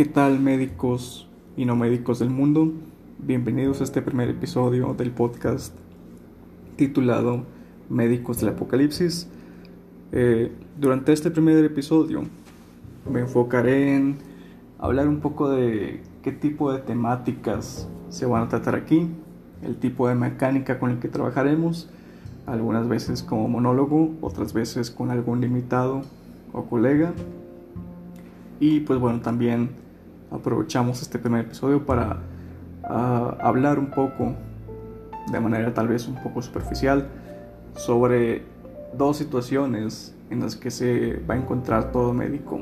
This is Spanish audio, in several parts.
¿Qué tal médicos y no médicos del mundo? Bienvenidos a este primer episodio del podcast titulado Médicos del Apocalipsis. Eh, durante este primer episodio me enfocaré en hablar un poco de qué tipo de temáticas se van a tratar aquí, el tipo de mecánica con el que trabajaremos, algunas veces como monólogo, otras veces con algún limitado o colega y pues bueno, también aprovechamos este primer episodio para ah, hablar un poco, de manera tal vez un poco superficial, sobre dos situaciones en las que se va a encontrar todo médico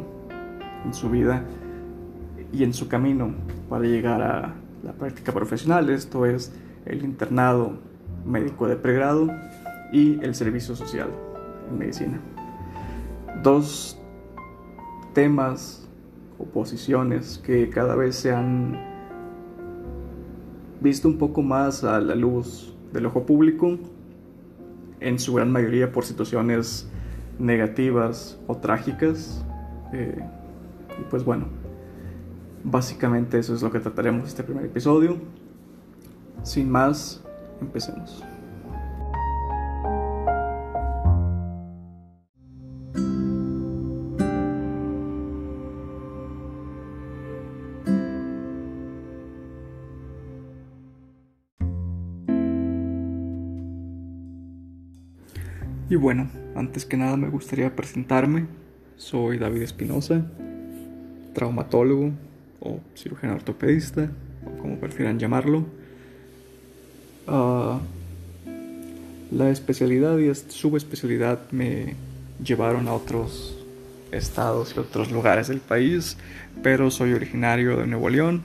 en su vida y en su camino para llegar a la práctica profesional. Esto es el internado médico de pregrado y el servicio social en medicina. Dos temas oposiciones que cada vez se han visto un poco más a la luz del ojo público, en su gran mayoría por situaciones negativas o trágicas. Eh, y pues bueno, básicamente eso es lo que trataremos este primer episodio. Sin más, empecemos. Bueno, antes que nada me gustaría presentarme. Soy David Espinosa, traumatólogo o cirujano ortopedista, como prefieran llamarlo. Ah, la especialidad y subespecialidad me llevaron a otros estados y otros lugares del país, pero soy originario de Nuevo León.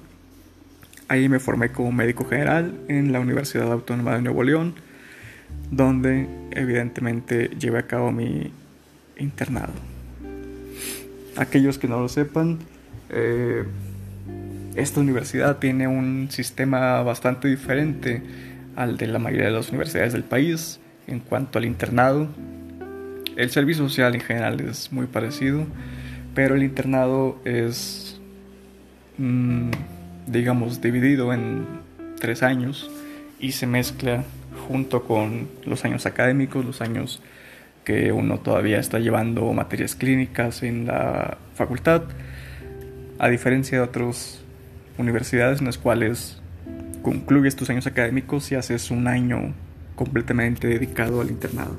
Ahí me formé como médico general en la Universidad Autónoma de Nuevo León donde evidentemente llevé a cabo mi internado. Aquellos que no lo sepan, eh, esta universidad tiene un sistema bastante diferente al de la mayoría de las universidades del país en cuanto al internado. El servicio social en general es muy parecido, pero el internado es, mm, digamos, dividido en tres años y se mezcla junto con los años académicos, los años que uno todavía está llevando materias clínicas en la facultad, a diferencia de otras universidades en las cuales concluyes tus años académicos y haces un año completamente dedicado al internado.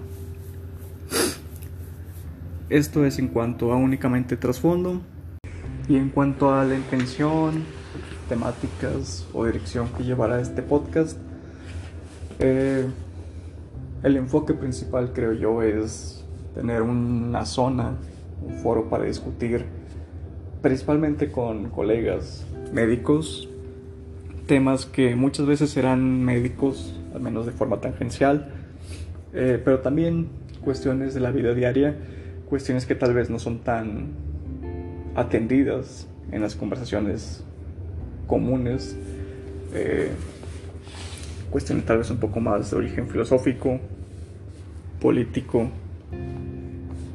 Esto es en cuanto a únicamente trasfondo y en cuanto a la intención, temáticas o dirección que llevará este podcast. Eh, el enfoque principal, creo yo, es tener una zona, un foro para discutir, principalmente con colegas médicos, temas que muchas veces serán médicos, al menos de forma tangencial, eh, pero también cuestiones de la vida diaria, cuestiones que tal vez no son tan atendidas en las conversaciones comunes. Eh, cuestiones tal vez un poco más de origen filosófico, político,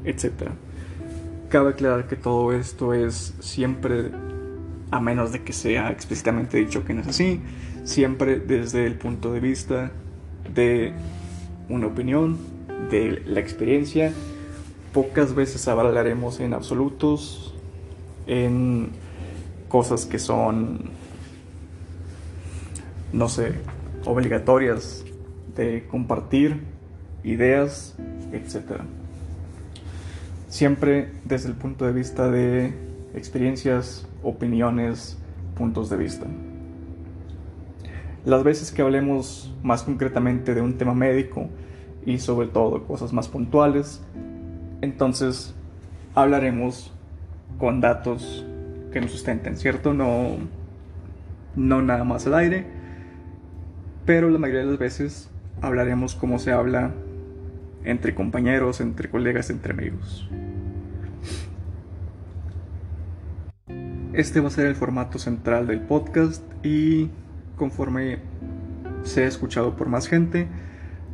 etc. Cabe aclarar que todo esto es siempre, a menos de que sea explícitamente dicho que no es así, siempre desde el punto de vista de una opinión, de la experiencia. Pocas veces hablaremos en absolutos, en cosas que son, no sé, obligatorias de compartir ideas, etc. Siempre desde el punto de vista de experiencias, opiniones, puntos de vista. Las veces que hablemos más concretamente de un tema médico y sobre todo cosas más puntuales, entonces hablaremos con datos que nos sustenten, ¿cierto? No, no nada más al aire pero la mayoría de las veces hablaremos como se habla entre compañeros, entre colegas, entre amigos. Este va a ser el formato central del podcast y conforme sea escuchado por más gente,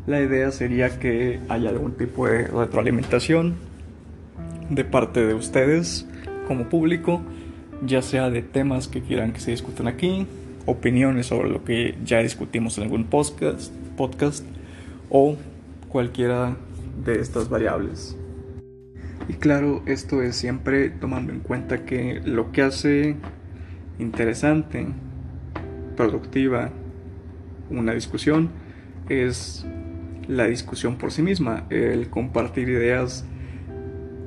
la idea sería que haya algún tipo de retroalimentación de parte de ustedes como público ya sea de temas que quieran que se discutan aquí, opiniones sobre lo que ya discutimos en algún podcast, podcast o cualquiera de estas variables. Y claro, esto es siempre tomando en cuenta que lo que hace interesante, productiva, una discusión es la discusión por sí misma, el compartir ideas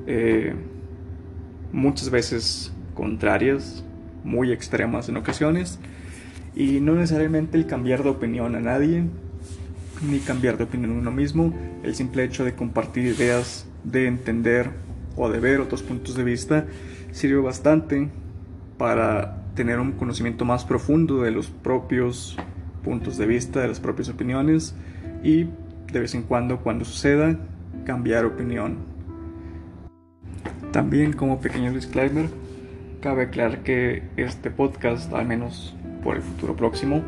eh, muchas veces contrarias, muy extremas en ocasiones, y no necesariamente el cambiar de opinión a nadie, ni cambiar de opinión uno mismo, el simple hecho de compartir ideas, de entender o de ver otros puntos de vista, sirve bastante para tener un conocimiento más profundo de los propios puntos de vista, de las propias opiniones y de vez en cuando, cuando suceda, cambiar opinión. También como pequeño disclaimer, cabe aclarar que este podcast, al menos por el futuro próximo,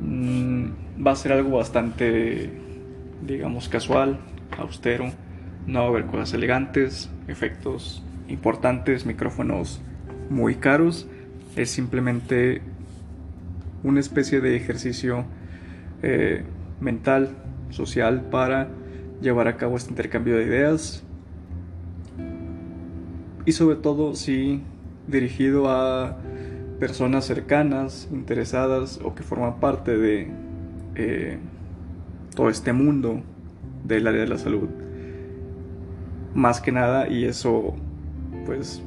mm, va a ser algo bastante, digamos, casual, austero. No va a haber cosas elegantes, efectos importantes, micrófonos muy caros. Es simplemente una especie de ejercicio eh, mental, social, para llevar a cabo este intercambio de ideas. Y sobre todo si dirigido a personas cercanas, interesadas o que forman parte de eh, todo este mundo del área de la salud. Más que nada, y eso pues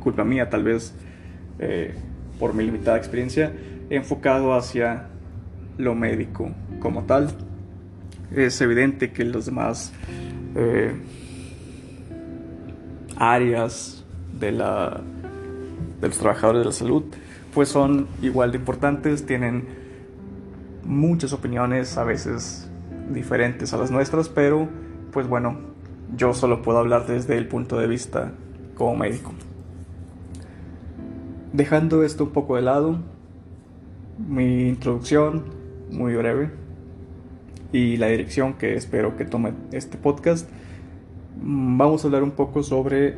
culpa mía tal vez eh, por mi limitada experiencia, enfocado hacia lo médico como tal. Es evidente que los demás eh, áreas de, la, los trabajadores de la salud pues son igual de importantes, tienen muchas opiniones, a veces diferentes a las nuestras, pero pues bueno, yo solo puedo hablar desde el punto de vista como médico. Dejando esto un poco de lado, mi introducción muy breve y la dirección que espero que tome este podcast, mm, vamos a hablar un poco sobre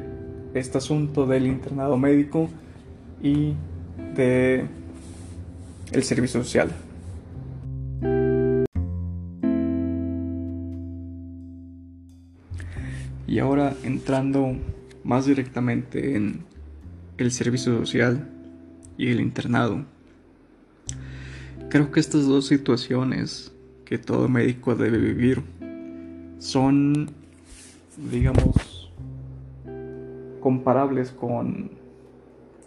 este asunto del internado médico y de el servicio social. Y ahora entrando más directamente en el servicio social y el internado. Creo que estas dos situaciones que todo médico debe vivir son, digamos, comparables con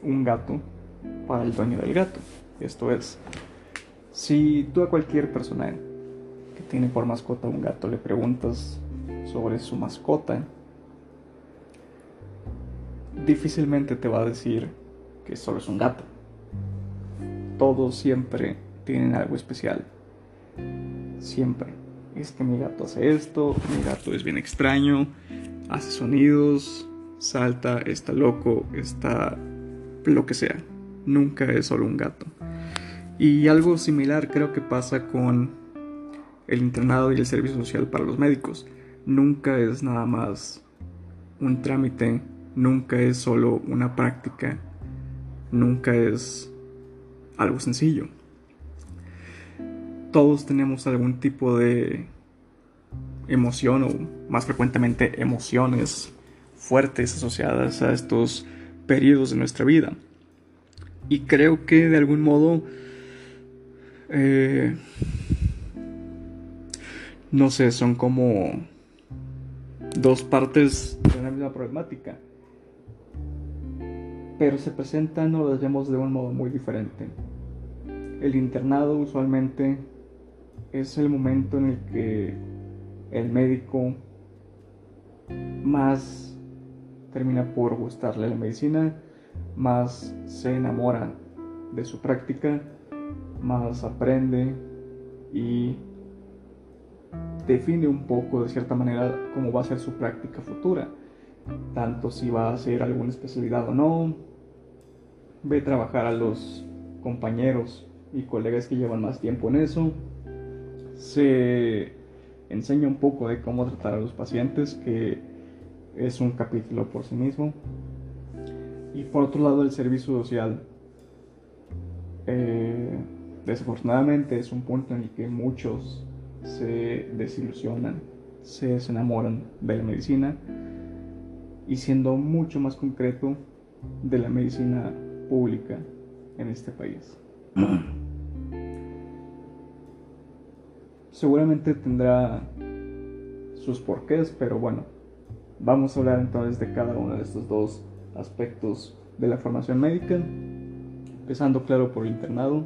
un gato para el dueño del gato. Esto es, si tú a cualquier persona que tiene por mascota un gato le preguntas sobre su mascota, difícilmente te va a decir que solo es un gato. Todos siempre tienen algo especial. Siempre. Es que mi gato hace esto, mi gato es bien extraño, hace sonidos, salta, está loco, está lo que sea. Nunca es solo un gato. Y algo similar creo que pasa con el internado y el servicio social para los médicos. Nunca es nada más un trámite nunca es solo una práctica, nunca es algo sencillo. Todos tenemos algún tipo de emoción o más frecuentemente emociones fuertes asociadas a estos periodos de nuestra vida. Y creo que de algún modo, eh, no sé, son como dos partes de una misma problemática pero se presentan o las vemos de un modo muy diferente. El internado usualmente es el momento en el que el médico más termina por gustarle la medicina, más se enamora de su práctica, más aprende y define un poco de cierta manera cómo va a ser su práctica futura, tanto si va a hacer alguna especialidad o no, ve trabajar a los compañeros y colegas que llevan más tiempo en eso, se enseña un poco de cómo tratar a los pacientes, que es un capítulo por sí mismo, Y por otro lado, el servicio social. Eh, desafortunadamente es un punto en el que muchos se desilusionan, se desenamoran de la medicina y siendo mucho más concreto de la medicina pública en este país. Seguramente tendrá sus porqués, pero bueno, vamos a hablar entonces de cada uno de estos dos aspectos de la formación médica, empezando claro por el internado,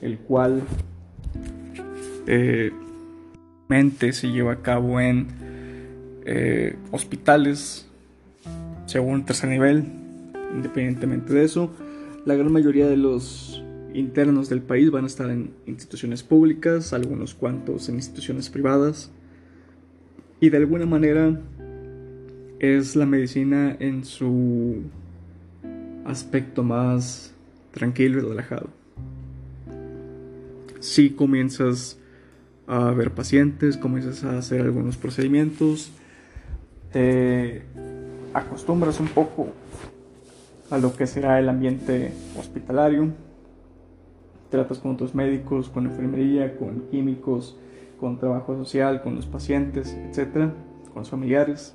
el cual eh, se lleva a cabo en eh, hospitales según tercer nivel, independientemente de eso, la gran mayoría de los internos del país van a estar en instituciones públicas, algunos cuantos en instituciones privadas, y de alguna manera es la medicina en su aspecto más tranquilo y relajado. Si comienzas a ver pacientes, comienzas a hacer algunos procedimientos, te acostumbras un poco a lo que será el ambiente hospitalario. Tratas con otros médicos, con enfermería, con químicos, con trabajo social, con los pacientes, etcétera, con los familiares.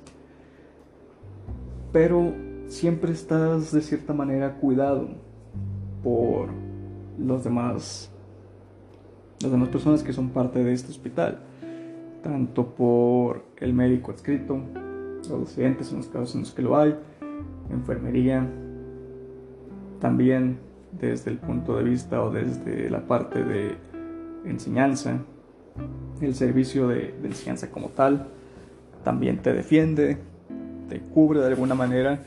Pero siempre estás de cierta manera cuidado por los demás las demás personas que son parte de este hospital, tanto por el médico adscrito, los residentes en los casos en los que lo hay, enfermería, también desde el punto de vista o desde la parte de enseñanza, el servicio de, enseñanza como tal, también te defiende, te cubre de alguna manera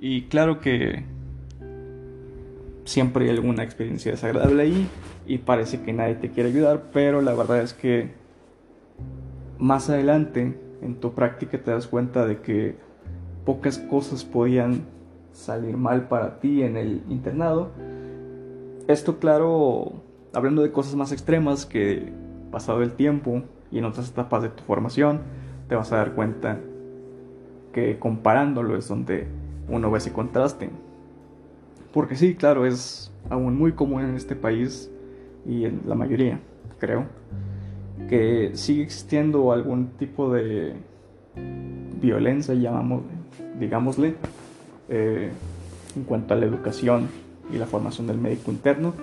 y claro que siempre hay alguna experiencia desagradable ahí y parece que nadie te quiere ayudar, pero la verdad es que más adelante en tu práctica te das cuenta de que pocas cosas podían salir mal para ti en el internado. Esto claro, hablando de cosas más extremas que pasado el tiempo y en otras etapas de tu formación, te vas a dar cuenta que comparándolo es donde uno ve ese contraste. Porque sí, claro, es aún muy común en este país y en la mayoría, creo, que sigue existiendo algún tipo de violencia, llamamos, digámosle, eh, en cuanto a la educación y la formación del médico interno,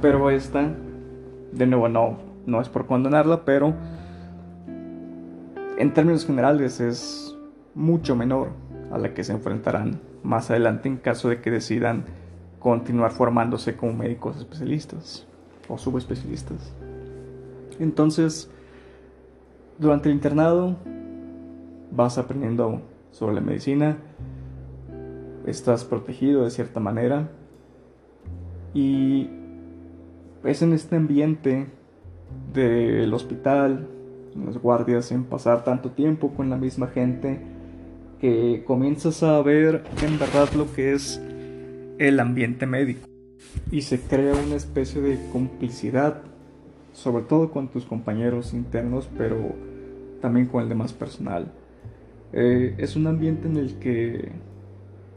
pero esta, de nuevo, no, no es por condenarla, pero en términos generales es mucho menor a la que se enfrentarán más adelante en caso de que decidan continuar formándose como médicos especialistas o subespecialistas. Entonces, durante el internado vas aprendiendo sobre la medicina, estás protegido de cierta manera y es en este ambiente del hospital, en las guardias, en pasar tanto tiempo con la misma gente, que comienzas a ver en verdad lo que es el ambiente médico y se crea una especie de complicidad, sobre todo con tus compañeros internos, pero también con el demás personal. Eh, es un ambiente en el que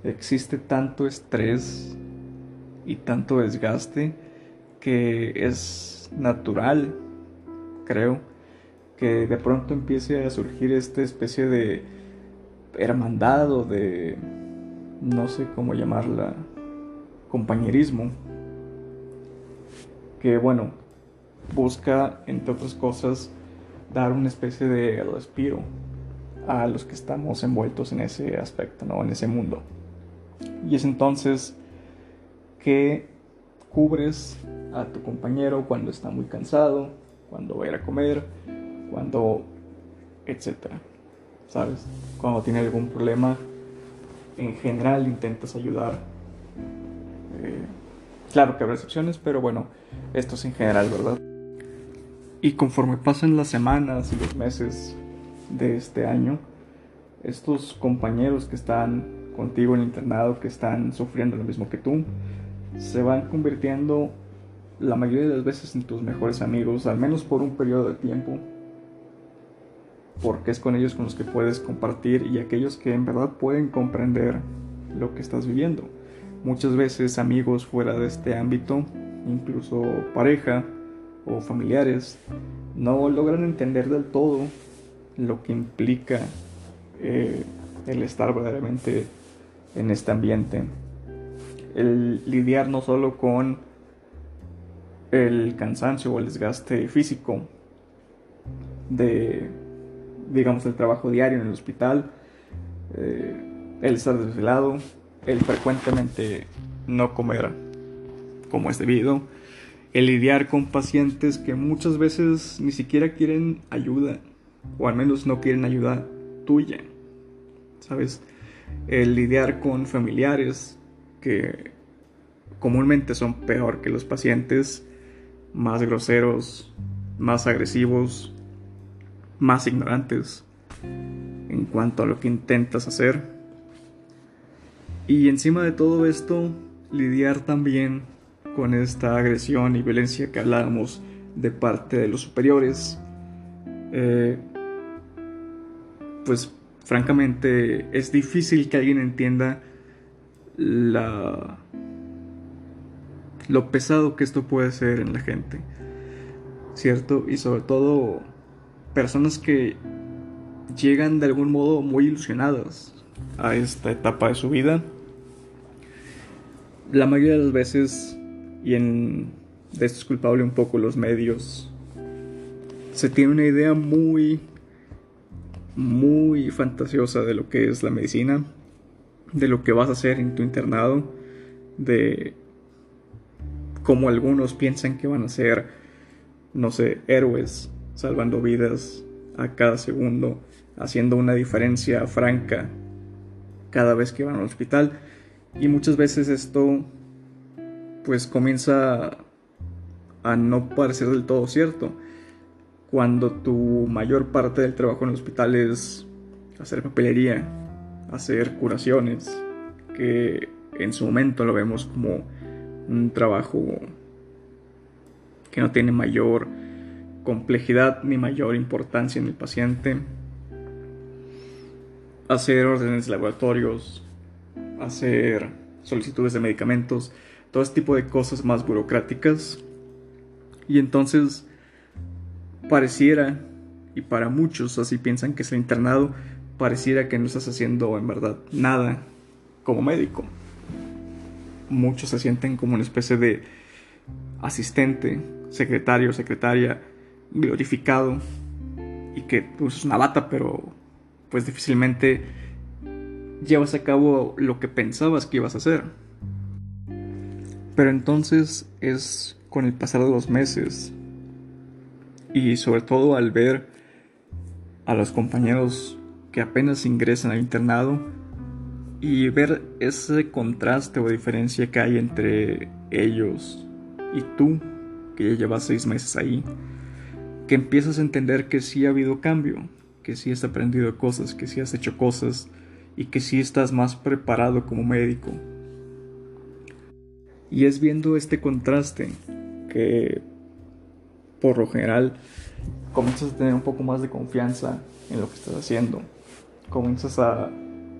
existe tanto estrés y tanto desgaste que es natural, creo, que de pronto empiece a surgir esta especie de hermandad de, no sé cómo llamarla, compañerismo, que bueno, busca, entre otras cosas, dar una especie de respiro a los que estamos envueltos en ese aspecto, ¿no? en ese mundo. Y es entonces que cubres a tu compañero cuando está muy cansado, cuando va a ir a comer, cuando, etcétera. ¿Sabes? Cuando tiene algún problema, en general intentas ayudar eh, claro que habrá excepciones, pero bueno, esto es en general, ¿verdad? Y conforme pasan las semanas y los meses de este año, estos compañeros que están contigo en el internado, que están sufriendo lo mismo que tú, se van convirtiendo la mayoría de las veces en tus mejores amigos, al menos por un periodo de tiempo, porque es con ellos con los que puedes compartir y aquellos que en verdad pueden comprender lo que estás viviendo muchas veces amigos fuera de este ámbito, incluso pareja o familiares, no logran entender del todo lo que implica eh, el estar verdaderamente en este ambiente. El lidiar no solo con el cansancio o el desgaste físico de, digamos, el trabajo diario en el hospital, eh, el estar desvelado, el frecuentemente no comer como es debido, el lidiar con pacientes que muchas veces ni siquiera quieren ayuda, o al menos no quieren ayuda tuya, ¿sabes? El lidiar con familiares que comúnmente son peor que los pacientes, más groseros, más agresivos, más ignorantes en cuanto a lo que intentas hacer. Y encima de todo esto, lidiar también con esta agresión y violencia que hablábamos de parte de los superiores. Eh, pues francamente es difícil que alguien entienda la lo pesado que esto puede ser en la gente, ¿cierto? Y sobre todo personas que llegan de algún modo muy ilusionadas a esta etapa de su vida. La mayoría de las veces, y en, de esto es culpable un poco los medios, se tiene una idea muy, muy fantasiosa de lo que es la medicina, de lo que vas a hacer en tu internado, de como algunos piensan que van a ser, no sé, héroes, salvando vidas a cada segundo, haciendo una diferencia franca cada vez que van al hospital. Y muchas veces esto pues comienza a no parecer del todo cierto. Cuando tu mayor parte del trabajo en el hospital es hacer papelería, hacer curaciones, que en su momento lo vemos como un trabajo que no tiene mayor complejidad ni mayor importancia en el paciente. Hacer órdenes de laboratorios, hacer solicitudes de medicamentos, todo este tipo de cosas más burocráticas. Y entonces pareciera, y para muchos así piensan que es el internado, pareciera que no estás haciendo en verdad nada como médico muchos se sienten como una especie de asistente, secretario, secretaria, glorificado y que usas una bata, pero pues difícilmente llevas a cabo lo que pensabas que ibas a hacer. Pero entonces es con el pasar de los meses y sobre todo al ver a los compañeros que apenas ingresan al internado y ver ese contraste o diferencia que hay entre ellos y tú, que ya llevas seis meses ahí, que empiezas a entender que sí ha habido cambio, que sí has aprendido cosas, que sí has hecho cosas y que sí estás más preparado como médico. Y es viendo este contraste que por lo general comienzas a tener un poco más de confianza en lo que estás haciendo. Comienzas a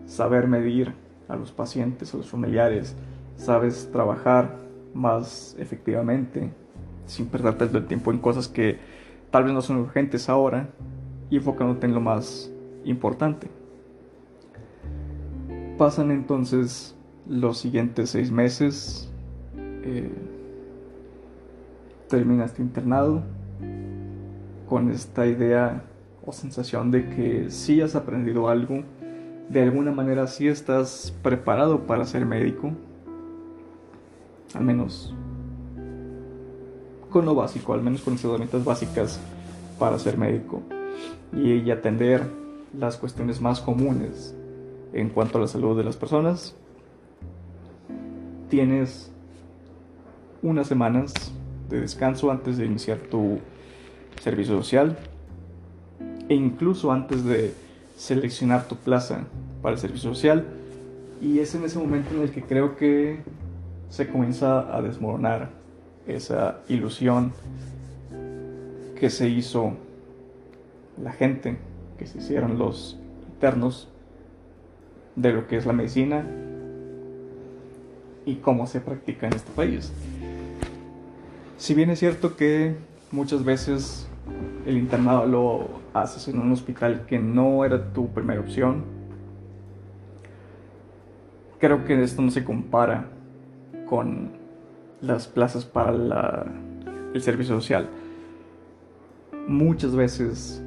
saber medir a los pacientes, a los familiares, sabes trabajar más efectivamente, sin perder tanto el tiempo en cosas que tal vez no son urgentes ahora y enfocándote en lo más importante. Pasan entonces los siguientes seis meses, eh, terminas tu internado con esta idea o sensación de que sí has aprendido algo de alguna manera sí estás preparado para ser médico, al menos con lo básico, al menos con las herramientas básicas para ser médico y, atender las cuestiones más comunes en cuanto a la salud de las personas. Tienes unas semanas de descanso antes de iniciar tu servicio social e incluso antes de seleccionar tu plaza para el servicio social. Y es en ese momento en el que creo que se comienza a desmoronar esa ilusión que se hizo la gente, que se hicieron los internos de lo que es la medicina y cómo se practica en este país. Si bien es cierto que muchas veces el internado lo haces en un hospital que no era tu primera opción, creo que esto no se compara con las plazas para el servicio social. Muchas veces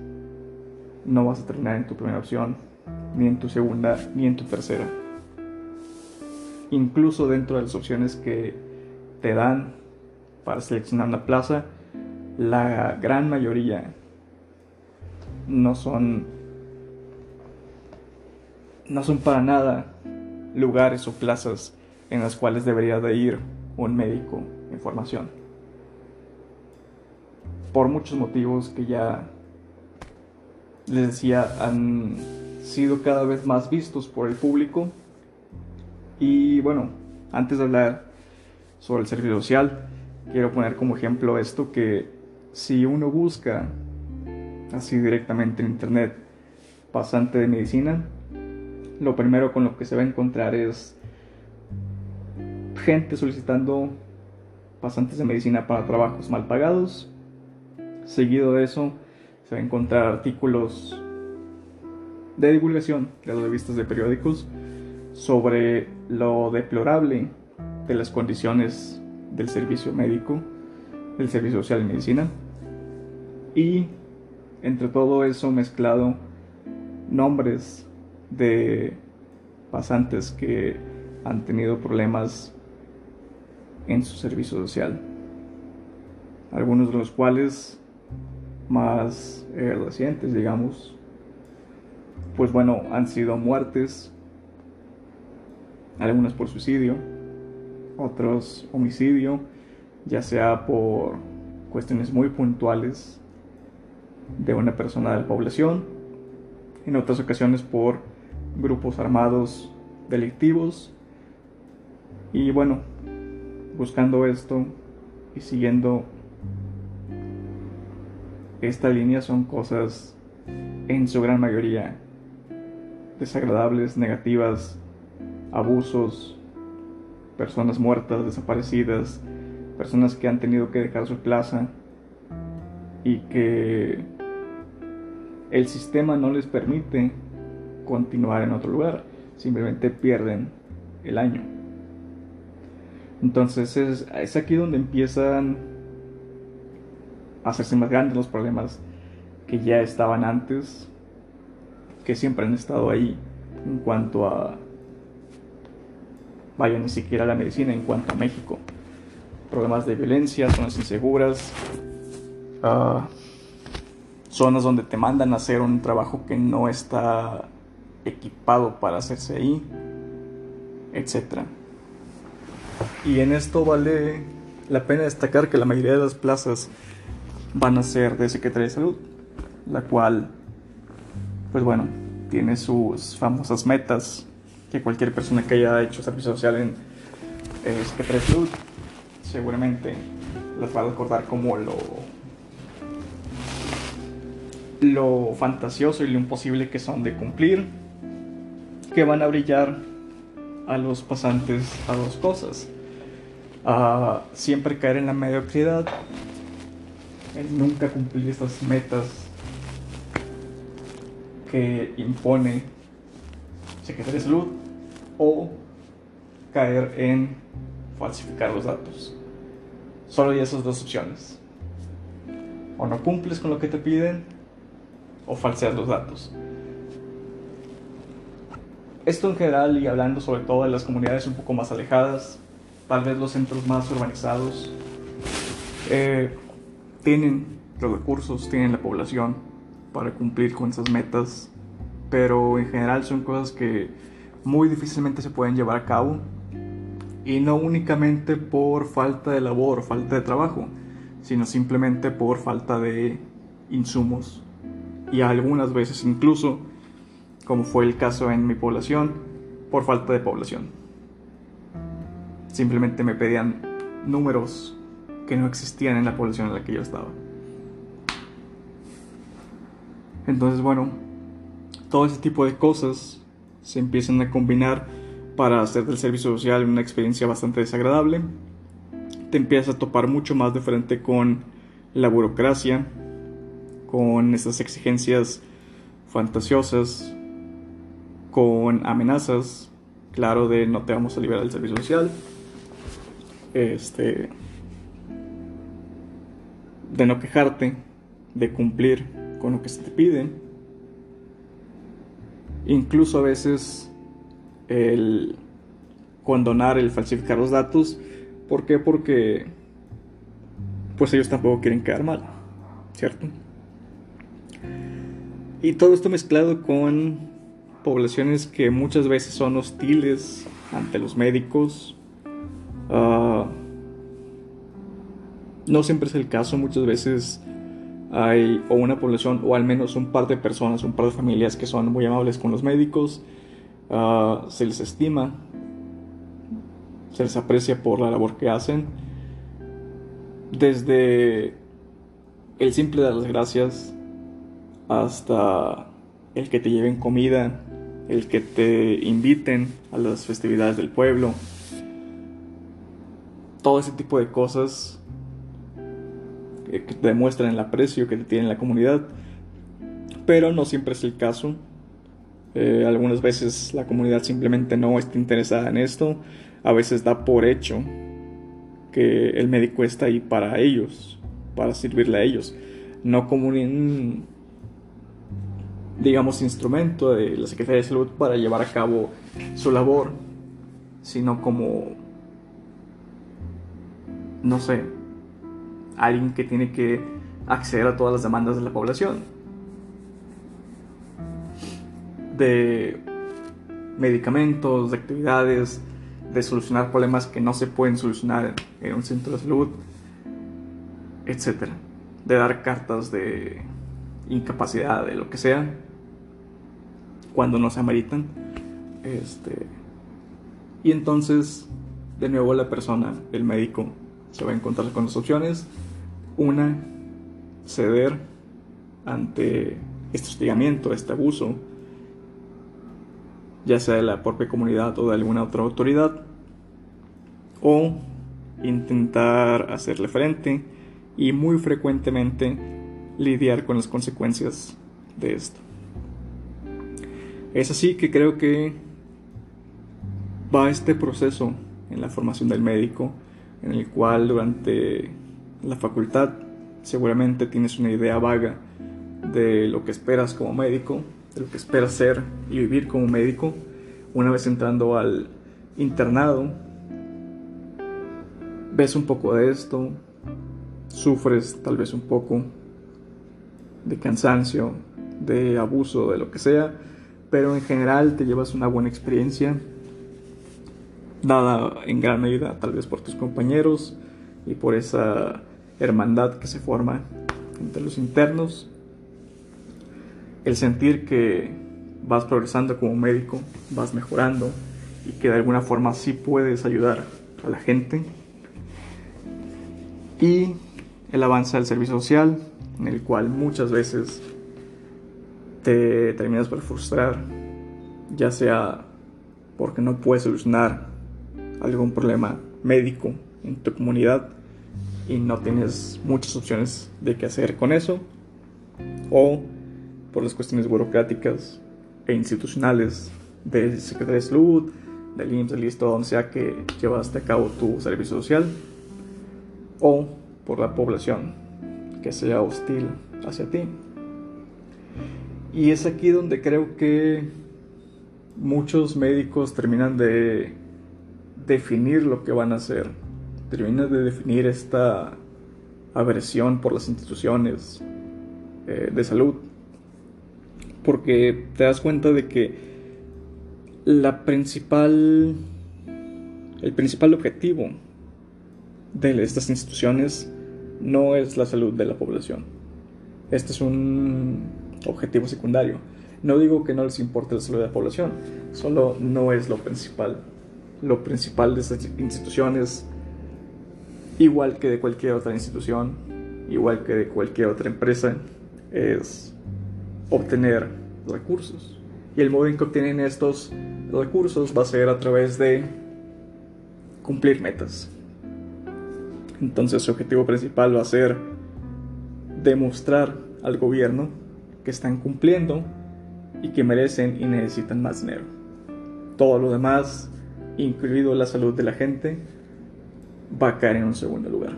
no vas a terminar en tu primera opción, ni en tu segunda, ni en tu tercera. Incluso dentro de las opciones que te dan para seleccionar la plaza, la gran mayoría no son no son para nada lugares o plazas en las cuales debería de ir un médico en formación. Por muchos motivos que ya les decía han sido cada vez más vistos por el público. Y bueno, antes de hablar sobre el servicio social, quiero poner como ejemplo esto que si uno busca así directamente en internet pasante de medicina, lo primero con lo que se va a encontrar es gente solicitando pasantes de medicina para trabajos mal pagados. Seguido de eso, se va a encontrar artículos de divulgación de las revistas de periódicos sobre lo deplorable de las condiciones del servicio médico, del servicio social de medicina. Y entre todo eso mezclado nombres de pasantes que han tenido problemas en su servicio social. Algunos de los cuales más eh, recientes, digamos, pues bueno, han sido muertes, algunas por suicidio, otros homicidio, ya sea por cuestiones muy puntuales de una persona de la población, en otras ocasiones por grupos armados delictivos, y bueno, buscando esto y siguiendo esta línea son cosas en su gran mayoría desagradables, negativas, abusos, personas muertas, desaparecidas, personas que han tenido que dejar su plaza y que el sistema no les permite continuar en otro lugar, simplemente pierden el año. Entonces es, es aquí donde empiezan a hacerse más grandes los problemas que ya estaban antes, que siempre han estado ahí en cuanto a, vaya, ni siquiera la medicina, en cuanto a México. Problemas de violencia, zonas inseguras, uh, zonas donde te mandan a hacer un trabajo que no está equipado para hacerse ahí, etcétera. Y en esto vale la pena destacar que la mayoría de las plazas van a ser de Secretaría de Salud, la cual, pues bueno, tiene sus famosas metas que cualquier persona que haya hecho servicio social en eh, Secretaría de Salud seguramente las va a recordar como lo lo fantasioso y lo imposible que son de cumplir, que van a brillar a los pasantes a dos cosas a siempre caer en la mediocridad, en nunca cumplir estas metas que impone Secretaría de Salud o caer en falsificar los datos. Solo hay esas dos opciones. O no cumples con lo que te piden o falseas los datos. Esto en general y hablando sobre todo de las comunidades un poco más alejadas, tal vez los centros más urbanizados, eh, tienen los recursos, tienen la población para cumplir con esas metas, pero en general son cosas que muy difícilmente se pueden llevar a cabo y no únicamente por falta de labor, falta de trabajo, sino simplemente por falta de insumos y algunas veces incluso, como fue el caso en mi población, por falta de población. Simplemente me pedían números que no existían en la población en la que yo estaba. Entonces, bueno, todo ese tipo de cosas se empiezan a combinar para hacer del servicio social una experiencia bastante desagradable. Te empiezas a topar mucho más de frente con la burocracia, con esas exigencias fantasiosas, con amenazas, claro, de no te vamos a liberar del servicio social, este, de no quejarte, de cumplir con lo que se te pide, incluso a veces el condonar el falsificar los datos, ¿por qué? Porque pues ellos tampoco quieren quedar mal, ¿cierto? Y todo esto mezclado con poblaciones que muchas veces son hostiles ante los médicos. Ah, no siempre es el caso, muchas veces hay o una población o al menos un par de personas, un par de familias que son muy amables con los médicos, ah, se les estima, se les aprecia por la labor que hacen desde el simple dar las gracias hasta el que te lleven comida, el que te inviten a las festividades del pueblo, todo ese tipo de cosas que demuestran el aprecio que te tiene la comunidad, pero no siempre es el caso. Eh, algunas veces la comunidad simplemente no está interesada en esto, a veces da por hecho que el médico está ahí para ellos, para servirle a ellos, no como un, digamos, instrumento de la Secretaría de Salud para llevar a cabo su labor, sino como, no sé, alguien que tiene que acceder a todas las demandas de la población. De medicamentos, de actividades, de solucionar problemas que no se pueden solucionar en un centro de salud, etc. De dar cartas de incapacidad, de lo que sea, cuando no se ameritan. Este, y entonces, de nuevo, la persona, el médico, se va a encontrar con dos opciones. Una, ceder ante este hostigamiento, este abuso, ya sea de la propia comunidad o de alguna otra autoridad, o intentar hacerle frente y muy frecuentemente lidiar con las consecuencias de esto. Es así que creo que va este proceso en la formación del médico, en el cual durante la facultad seguramente tienes una idea vaga de lo que esperas como médico, de lo que esperas ser y vivir como médico. Una vez entrando al internado, ves un poco de esto, sufres tal vez un poco de cansancio, de abuso, de lo que sea, pero en general te llevas una buena experiencia, dada en gran medida tal vez por tus compañeros y por esa hermandad que se forma entre los internos, el sentir que vas progresando como médico, vas mejorando y que de alguna forma sí puedes ayudar a la gente. Y el avance del servicio social, en el cual muchas veces te terminas por frustrar, ya sea porque no puedes solucionar algún problema médico en tu comunidad y no tienes muchas opciones de qué hacer con eso, o por las cuestiones burocráticas e institucionales de Secretaría de Salud, del IMSS, del listo, donde sea que llevaste a cabo tu servicio social o por la población que sea hostil hacia ti. Y es aquí donde creo que muchos médicos terminan de definir lo que van a hacer, terminan de definir esta aversión por las instituciones eh, de salud, porque te das cuenta de que la principal, el principal objetivo de estas instituciones no es la salud de la población. Este es un objetivo secundario. No digo que no les importe la salud de la población, solo no es lo principal. Lo principal de estas instituciones, igual que de cualquier otra institución, igual que de cualquier otra empresa, es obtener recursos. Y el modo en que obtienen estos recursos va a ser a través de cumplir metas. Entonces su objetivo principal va a ser demostrar al gobierno que están cumpliendo y que merecen y necesitan más dinero. Todo lo demás, incluido la salud de la gente, va a caer en un segundo lugar.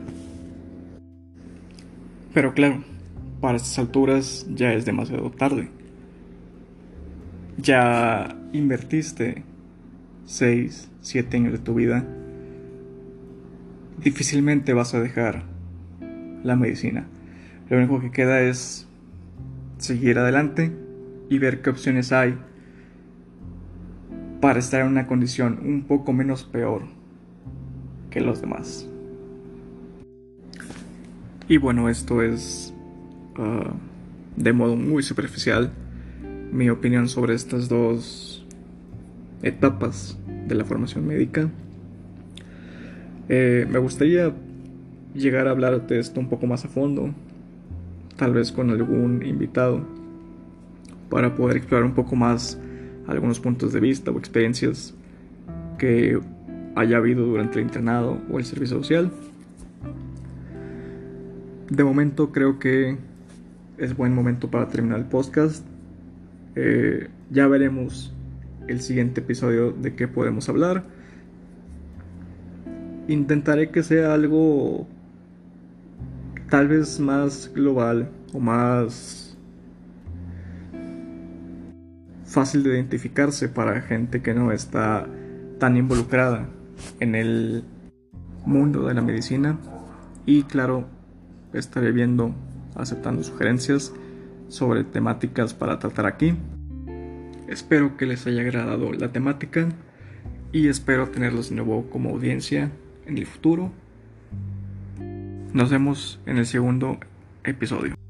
Pero claro, para estas alturas ya es demasiado tarde. Ya invertiste 6, 7 años de tu vida. Difícilmente vas a dejar la medicina. Lo único que queda es seguir adelante y ver qué opciones hay para estar en una condición un poco menos peor que los demás. Y bueno, esto es uh, de modo muy superficial mi opinión sobre estas dos etapas de la formación médica. Eh, me gustaría llegar a hablar de esto un poco más a fondo, tal vez con algún invitado, para poder explorar un poco más algunos puntos de vista o experiencias que haya habido durante el internado o el servicio social. De momento creo que es buen momento para terminar el podcast. Eh, ya veremos el siguiente episodio de qué podemos hablar. Intentaré que sea algo tal vez más global o más fácil de identificarse para gente que no está tan involucrada en el mundo de la medicina. Y claro estaré viendo aceptando sugerencias sobre temáticas para tratar aquí. Espero que les haya agradado la temática y espero tenerlos de nuevo como audiencia en el futuro. Nos vemos en el segundo episodio